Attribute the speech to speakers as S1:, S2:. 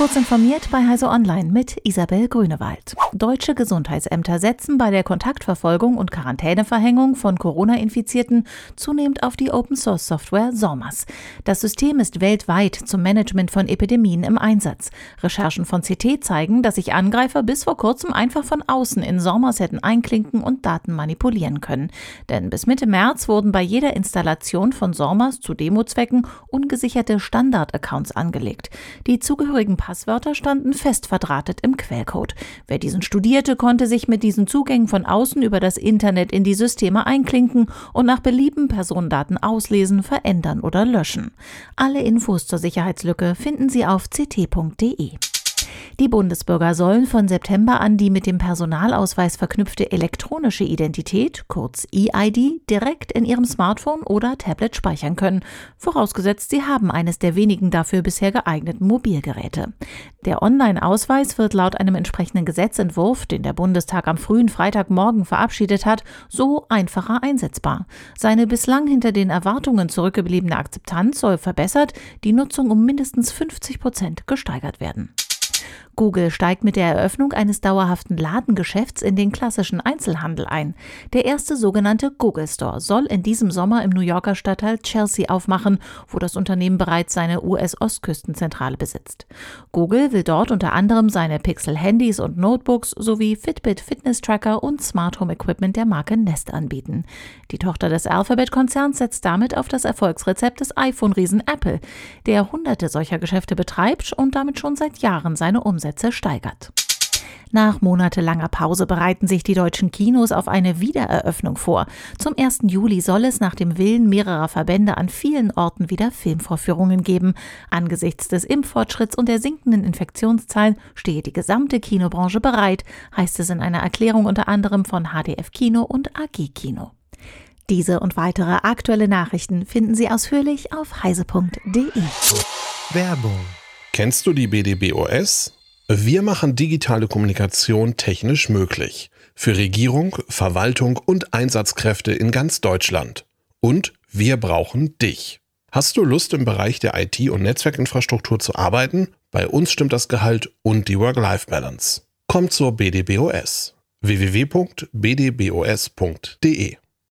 S1: Kurz informiert bei Heise Online mit Isabel Grünewald. Deutsche Gesundheitsämter setzen bei der Kontaktverfolgung und Quarantäneverhängung von Corona-Infizierten zunehmend auf die Open-Source-Software SORMAS. Das System ist weltweit zum Management von Epidemien im Einsatz. Recherchen von CT zeigen, dass sich Angreifer bis vor kurzem einfach von außen in SORMAS hätten einklinken und Daten manipulieren können. Denn bis Mitte März wurden bei jeder Installation von SORMAS zu Demozwecken ungesicherte Standard-Accounts angelegt. Die zugehörigen Passwörter standen fest verdrahtet im Quellcode. Wer diesen studierte, konnte sich mit diesen Zugängen von außen über das Internet in die Systeme einklinken und nach Belieben Personendaten auslesen, verändern oder löschen. Alle Infos zur Sicherheitslücke finden Sie auf ct.de. Die Bundesbürger sollen von September an die mit dem Personalausweis verknüpfte elektronische Identität, kurz EID, direkt in ihrem Smartphone oder Tablet speichern können, vorausgesetzt sie haben eines der wenigen dafür bisher geeigneten Mobilgeräte. Der Online-Ausweis wird laut einem entsprechenden Gesetzentwurf, den der Bundestag am frühen Freitagmorgen verabschiedet hat, so einfacher einsetzbar. Seine bislang hinter den Erwartungen zurückgebliebene Akzeptanz soll verbessert, die Nutzung um mindestens 50 Prozent gesteigert werden. Google steigt mit der Eröffnung eines dauerhaften Ladengeschäfts in den klassischen Einzelhandel ein. Der erste sogenannte Google Store soll in diesem Sommer im New Yorker Stadtteil Chelsea aufmachen, wo das Unternehmen bereits seine US-Ostküstenzentrale besitzt. Google will dort unter anderem seine Pixel-Handys und Notebooks sowie Fitbit Fitness-Tracker und Smart Home Equipment der Marke Nest anbieten. Die Tochter des Alphabet-Konzerns setzt damit auf das Erfolgsrezept des iPhone-Riesen Apple, der hunderte solcher Geschäfte betreibt und damit schon seit Jahren seine Umsätze steigert. Nach monatelanger Pause bereiten sich die deutschen Kinos auf eine Wiedereröffnung vor. Zum 1. Juli soll es nach dem Willen mehrerer Verbände an vielen Orten wieder Filmvorführungen geben. Angesichts des Impffortschritts und der sinkenden Infektionszahlen stehe die gesamte Kinobranche bereit, heißt es in einer Erklärung unter anderem von HDF Kino und AG Kino. Diese und weitere aktuelle Nachrichten finden Sie ausführlich auf heise.de.
S2: Werbung. Kennst du die BDBOS? Wir machen digitale Kommunikation technisch möglich. Für Regierung, Verwaltung und Einsatzkräfte in ganz Deutschland. Und wir brauchen dich. Hast du Lust im Bereich der IT- und Netzwerkinfrastruktur zu arbeiten? Bei uns stimmt das Gehalt und die Work-Life-Balance. Komm zur BDBOS. www.bdbos.de